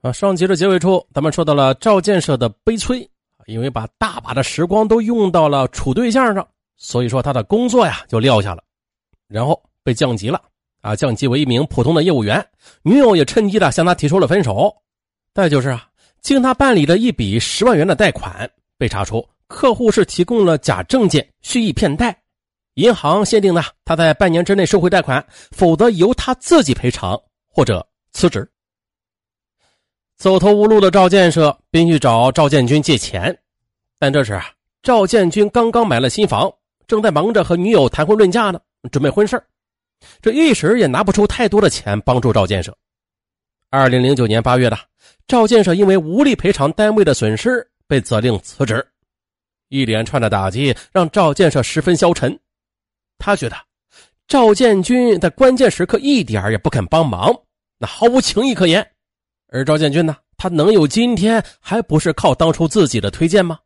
啊，上集的结尾处，咱们说到了赵建设的悲催，因为把大把的时光都用到了处对象上，所以说他的工作呀就撂下了，然后被降级了，啊，降级为一名普通的业务员，女友也趁机的向他提出了分手。再就是啊，经他办理的一笔十万元的贷款，被查出客户是提供了假证件，蓄意骗贷，银行限定呢他在半年之内收回贷款，否则由他自己赔偿或者辞职。走投无路的赵建设便去找赵建军借钱，但这时啊赵建军刚刚买了新房，正在忙着和女友谈婚论嫁呢，准备婚事这一时也拿不出太多的钱帮助赵建设。二零零九年八月的，赵建设因为无力赔偿单位的损失，被责令辞职。一连串的打击让赵建设十分消沉，他觉得赵建军在关键时刻一点也不肯帮忙，那毫无情义可言。而赵建军呢？他能有今天，还不是靠当初自己的推荐吗？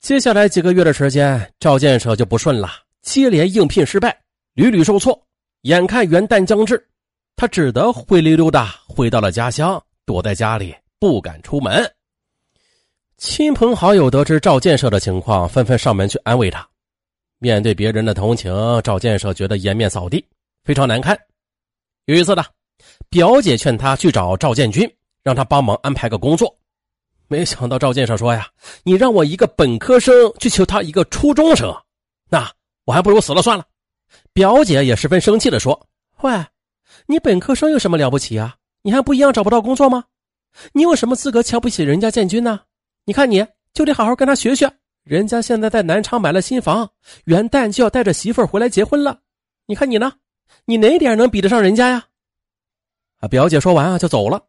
接下来几个月的时间，赵建设就不顺了，接连应聘失败，屡屡受挫。眼看元旦将至，他只得灰溜溜的回到了家乡，躲在家里不敢出门。亲朋好友得知赵建设的情况，纷纷上门去安慰他。面对别人的同情，赵建设觉得颜面扫地，非常难堪。有一次呢。表姐劝他去找赵建军，让他帮忙安排个工作。没想到赵建设说：“呀，你让我一个本科生去求他一个初中生，那我还不如死了算了。”表姐也十分生气的说：“喂，你本科生有什么了不起啊？你还不一样找不到工作吗？你有什么资格瞧不起人家建军呢？你看你就得好好跟他学学。人家现在在南昌买了新房，元旦就要带着媳妇儿回来结婚了。你看你呢？你哪点能比得上人家呀？”啊！表姐说完啊，就走了。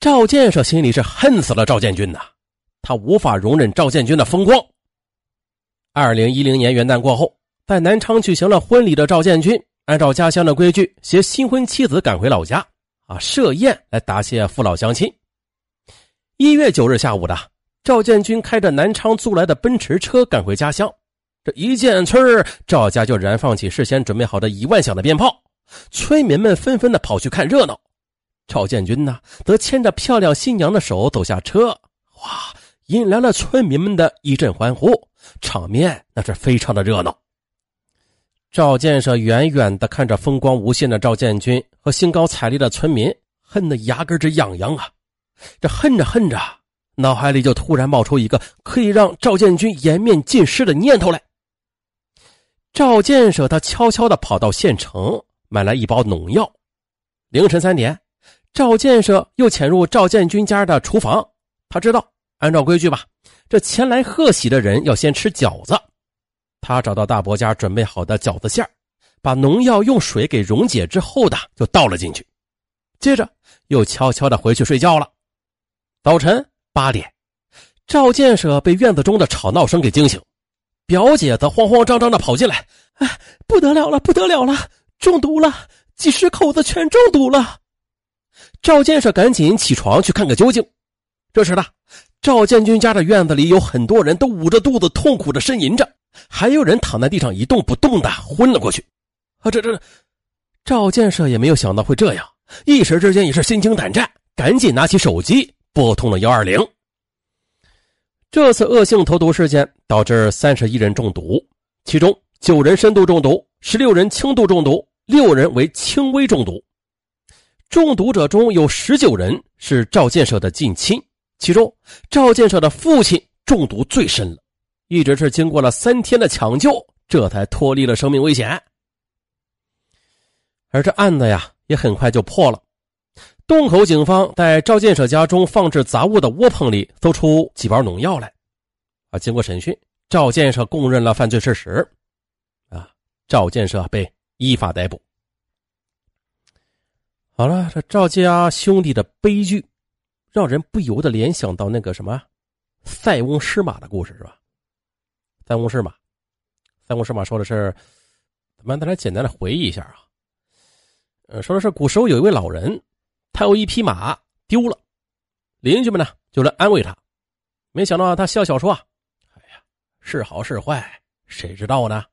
赵建设心里是恨死了赵建军呐，他无法容忍赵建军的风光。二零一零年元旦过后，在南昌举行了婚礼的赵建军，按照家乡的规矩，携新婚妻子赶回老家，啊，设宴来答谢父老乡亲。一月九日下午的，赵建军开着南昌租来的奔驰车赶回家乡，这一进村赵家就燃放起事先准备好的一万响的鞭炮。村民们纷纷的跑去看热闹，赵建军呢，则牵着漂亮新娘的手走下车，哇，引来了村民们的一阵欢呼，场面那是非常的热闹。赵建设远远的看着风光无限的赵建军和兴高采烈的村民，恨得牙根直痒痒啊！这恨着恨着，脑海里就突然冒出一个可以让赵建军颜面尽失的念头来。赵建设他悄悄的跑到县城。买来一包农药。凌晨三点，赵建设又潜入赵建军家的厨房。他知道，按照规矩吧，这前来贺喜的人要先吃饺子。他找到大伯家准备好的饺子馅把农药用水给溶解之后的就倒了进去。接着又悄悄的回去睡觉了。早晨八点，赵建设被院子中的吵闹声给惊醒，表姐则慌慌张张的跑进来：“哎，不得了了，不得了了！”中毒了，几十口子全中毒了。赵建设赶紧起床去看个究竟。这时呢，赵建军家的院子里有很多人都捂着肚子痛苦的呻吟着，还有人躺在地上一动不动的昏了过去。啊，这这，赵建设也没有想到会这样，一时之间也是心惊胆战，赶紧拿起手机拨通了幺二零。这次恶性投毒事件导致三十一人中毒，其中九人深度中毒。十六人轻度中毒，六人为轻微中毒。中毒者中有十九人是赵建设的近亲，其中赵建设的父亲中毒最深了，一直是经过了三天的抢救，这才脱离了生命危险。而这案子呀，也很快就破了。洞口警方在赵建设家中放置杂物的窝棚里搜出几包农药来，啊，经过审讯，赵建设供认了犯罪事实。啊赵建设被依法逮捕。好了，这赵家兄弟的悲剧，让人不由得联想到那个什么“塞翁失马”的故事，是吧？塞翁失马，塞翁失马说的是，咱们再来简单的回忆一下啊。呃，说的是古时候有一位老人，他有一匹马丢了，邻居们呢就来安慰他，没想到他笑笑说：“哎呀，是好是坏，谁知道呢？”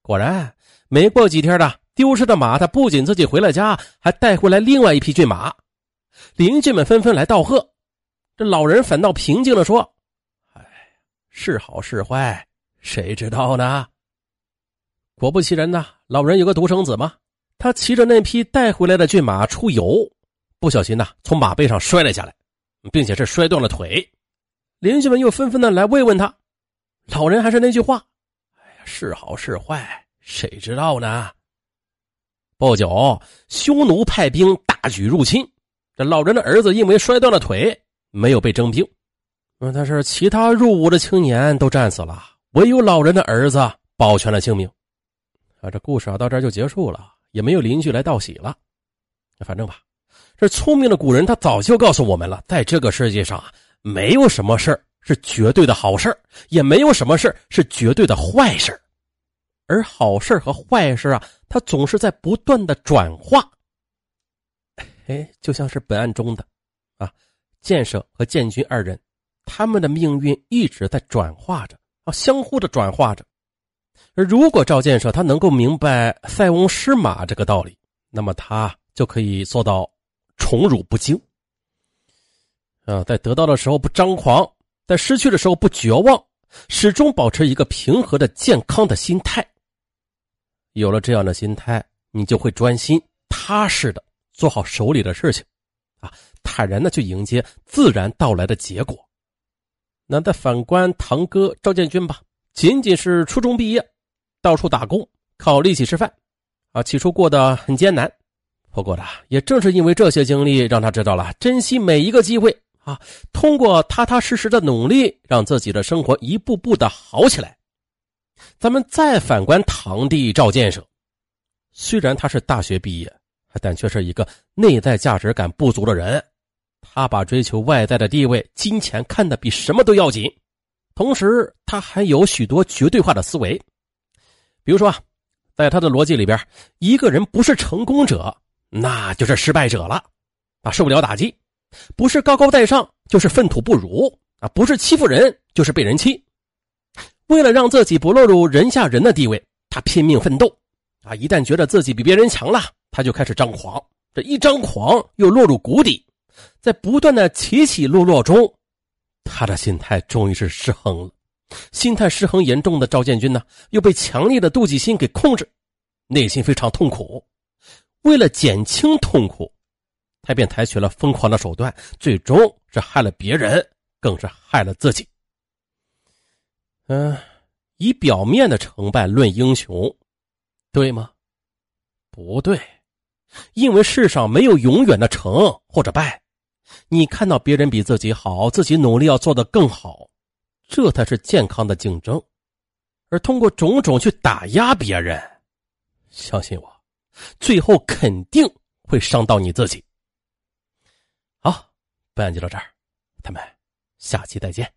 果然，没过几天的丢失的马，他不仅自己回了家，还带回来另外一匹骏马，邻居们纷纷来道贺。这老人反倒平静的说：“哎，是好是坏，谁知道呢？”果不其然呢，老人有个独生子嘛，他骑着那匹带回来的骏马出游，不小心呢从马背上摔了下来，并且是摔断了腿。邻居们又纷纷的来慰问他，老人还是那句话：“哎呀，是好是坏，谁知道呢？”不久，匈奴派兵大举入侵，这老人的儿子因为摔断了腿。没有被征兵，但是其他入伍的青年都战死了，唯有老人的儿子保全了性命。啊，这故事啊到这就结束了，也没有邻居来道喜了。反正吧，这聪明的古人他早就告诉我们了，在这个世界上啊，没有什么事是绝对的好事也没有什么事是绝对的坏事而好事和坏事啊，它总是在不断的转化。哎，就像是本案中的啊。建设和建军二人，他们的命运一直在转化着啊，相互的转化着。而如果赵建设他能够明白塞翁失马这个道理，那么他就可以做到宠辱不惊。啊，在得到的时候不张狂，在失去的时候不绝望，始终保持一个平和的、健康的心态。有了这样的心态，你就会专心、踏实的做好手里的事情。啊坦然的去迎接自然到来的结果。那再反观堂哥赵建军吧，仅仅是初中毕业，到处打工，靠力气吃饭，啊，起初过得很艰难。不过呢，也正是因为这些经历，让他知道了珍惜每一个机会啊。通过踏踏实实的努力，让自己的生活一步步的好起来。咱们再反观堂弟赵建设，虽然他是大学毕业，但却是一个内在价值感不足的人。他把追求外在的地位、金钱看得比什么都要紧，同时他还有许多绝对化的思维。比如说，在他的逻辑里边，一个人不是成功者，那就是失败者了，啊，受不了打击；不是高高在上，就是粪土不如，啊，不是欺负人，就是被人欺。为了让自己不落入人下人的地位，他拼命奋斗，啊，一旦觉得自己比别人强了，他就开始张狂，这一张狂又落入谷底。在不断的起起落落中，他的心态终于是失衡了。心态失衡严重的赵建军呢，又被强烈的妒忌心给控制，内心非常痛苦。为了减轻痛苦，他便采取了疯狂的手段，最终是害了别人，更是害了自己。嗯，以表面的成败论英雄，对吗？不对，因为世上没有永远的成或者败。你看到别人比自己好，自己努力要做得更好，这才是健康的竞争。而通过种种去打压别人，相信我，最后肯定会伤到你自己。好，本案就到这儿，咱们下期再见。